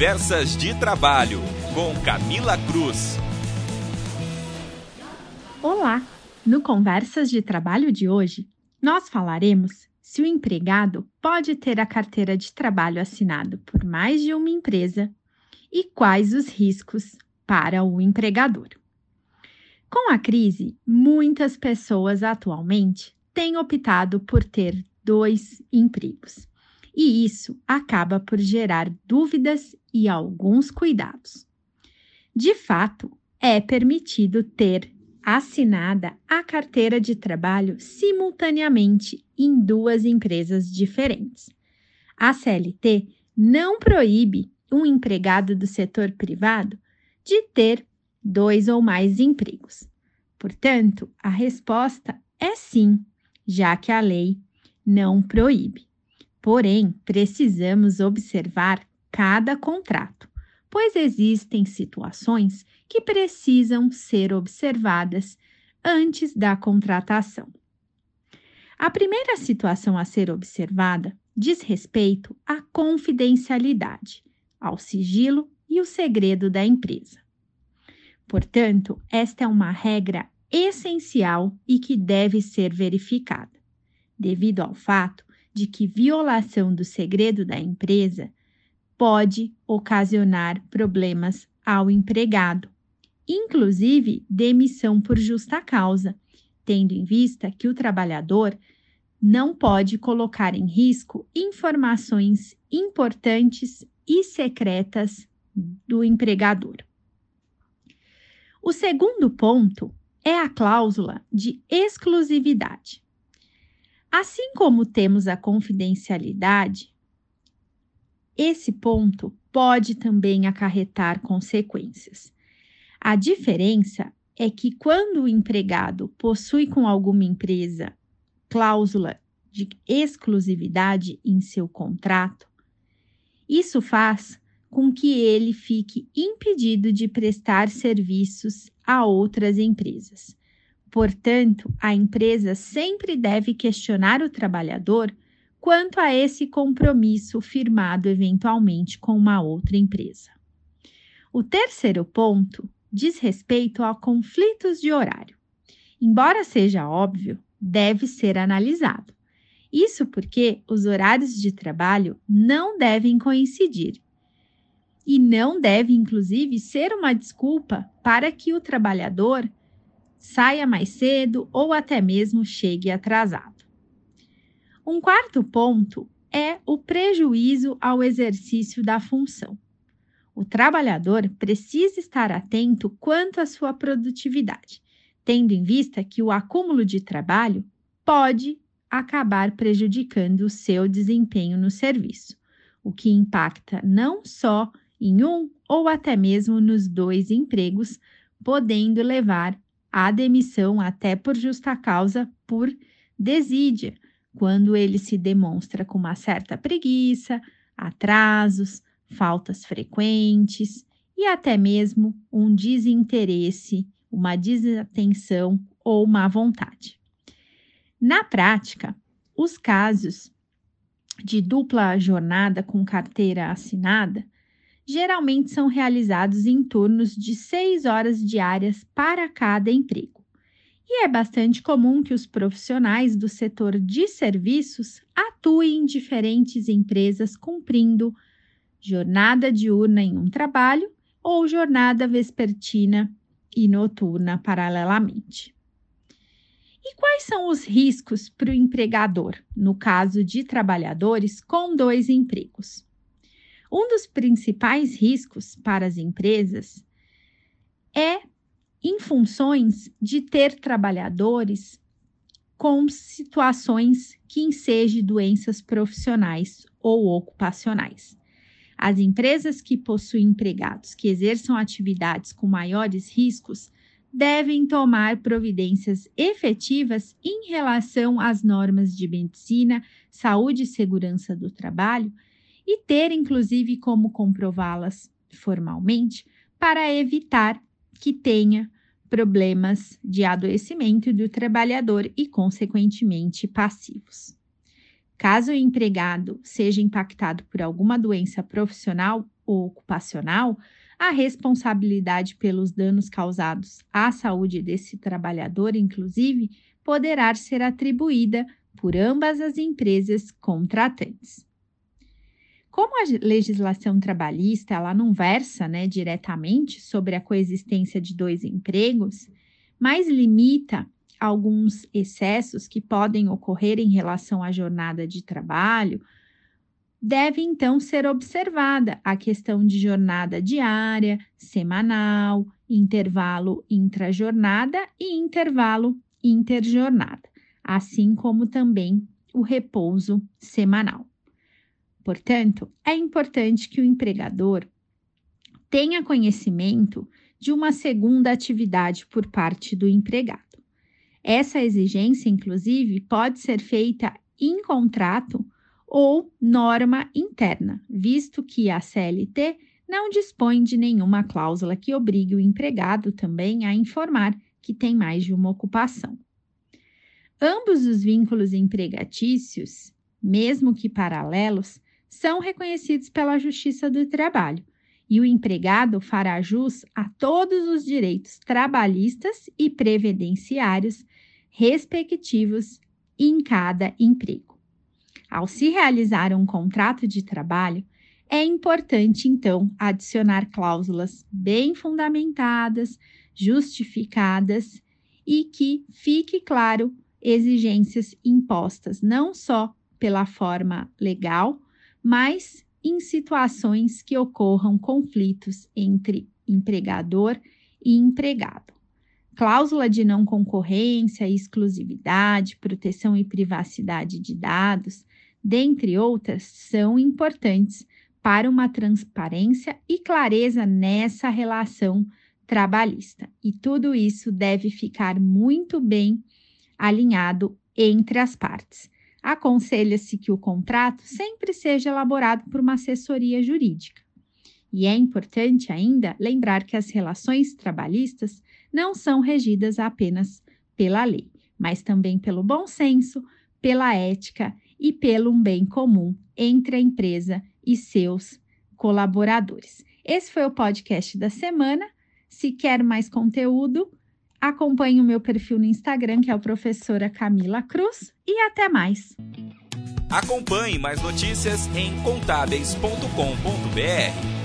Conversas de Trabalho, com Camila Cruz. Olá! No Conversas de Trabalho de hoje, nós falaremos se o empregado pode ter a carteira de trabalho assinado por mais de uma empresa e quais os riscos para o empregador. Com a crise, muitas pessoas atualmente têm optado por ter dois empregos e isso acaba por gerar dúvidas e alguns cuidados. De fato, é permitido ter assinada a carteira de trabalho simultaneamente em duas empresas diferentes. A CLT não proíbe um empregado do setor privado de ter dois ou mais empregos. Portanto, a resposta é sim, já que a lei não proíbe. Porém, precisamos observar cada contrato, pois existem situações que precisam ser observadas antes da contratação. A primeira situação a ser observada diz respeito à confidencialidade, ao sigilo e o segredo da empresa. Portanto, esta é uma regra essencial e que deve ser verificada, devido ao fato de que violação do segredo da empresa pode ocasionar problemas ao empregado, inclusive demissão por justa causa, tendo em vista que o trabalhador não pode colocar em risco informações importantes e secretas do empregador. O segundo ponto é a cláusula de exclusividade. Assim como temos a confidencialidade, esse ponto pode também acarretar consequências. A diferença é que quando o empregado possui com alguma empresa cláusula de exclusividade em seu contrato, isso faz com que ele fique impedido de prestar serviços a outras empresas. Portanto, a empresa sempre deve questionar o trabalhador quanto a esse compromisso firmado eventualmente com uma outra empresa. O terceiro ponto diz respeito a conflitos de horário. Embora seja óbvio, deve ser analisado. Isso porque os horários de trabalho não devem coincidir e não deve, inclusive, ser uma desculpa para que o trabalhador saia mais cedo ou até mesmo chegue atrasado. Um quarto ponto é o prejuízo ao exercício da função. O trabalhador precisa estar atento quanto à sua produtividade, tendo em vista que o acúmulo de trabalho pode acabar prejudicando o seu desempenho no serviço, o que impacta não só em um ou até mesmo nos dois empregos, podendo levar a demissão até por justa causa por desídia, quando ele se demonstra com uma certa preguiça, atrasos, faltas frequentes e até mesmo um desinteresse, uma desatenção ou má vontade. Na prática, os casos de dupla jornada com carteira assinada geralmente são realizados em turnos de seis horas diárias para cada emprego. E é bastante comum que os profissionais do setor de serviços atuem em diferentes empresas cumprindo jornada diurna em um trabalho ou jornada vespertina e noturna paralelamente. E quais são os riscos para o empregador no caso de trabalhadores com dois empregos? Um dos principais riscos para as empresas é em funções de ter trabalhadores com situações que ensejam doenças profissionais ou ocupacionais. As empresas que possuem empregados que exerçam atividades com maiores riscos devem tomar providências efetivas em relação às normas de medicina, saúde e segurança do trabalho e ter, inclusive, como comprová-las formalmente para evitar que tenha problemas de adoecimento do trabalhador e, consequentemente, passivos. Caso o empregado seja impactado por alguma doença profissional, ocupacional, a responsabilidade pelos danos causados à saúde desse trabalhador, inclusive, poderá ser atribuída por ambas as empresas contratantes. Como a legislação trabalhista ela não versa né, diretamente sobre a coexistência de dois empregos, mas limita alguns excessos que podem ocorrer em relação à jornada de trabalho, deve então ser observada a questão de jornada diária, semanal, intervalo intrajornada e intervalo interjornada, assim como também o repouso semanal. Portanto, é importante que o empregador tenha conhecimento de uma segunda atividade por parte do empregado. Essa exigência, inclusive, pode ser feita em contrato ou norma interna, visto que a CLT não dispõe de nenhuma cláusula que obrigue o empregado também a informar que tem mais de uma ocupação. Ambos os vínculos empregatícios, mesmo que paralelos, são reconhecidos pela Justiça do Trabalho e o empregado fará jus a todos os direitos trabalhistas e previdenciários respectivos em cada emprego. Ao se realizar um contrato de trabalho, é importante então adicionar cláusulas bem fundamentadas, justificadas e que fique claro exigências impostas não só pela forma legal, mas em situações que ocorram conflitos entre empregador e empregado. Cláusula de não concorrência, exclusividade, proteção e privacidade de dados, dentre outras, são importantes para uma transparência e clareza nessa relação trabalhista. E tudo isso deve ficar muito bem alinhado entre as partes. Aconselha-se que o contrato sempre seja elaborado por uma assessoria jurídica. E é importante ainda lembrar que as relações trabalhistas não são regidas apenas pela lei, mas também pelo bom senso, pela ética e pelo bem comum entre a empresa e seus colaboradores. Esse foi o podcast da semana. Se quer mais conteúdo, acompanhe o meu perfil no Instagram, que é o professora Camila Cruz, e até mais. Acompanhe mais notícias em contábeis.com.br.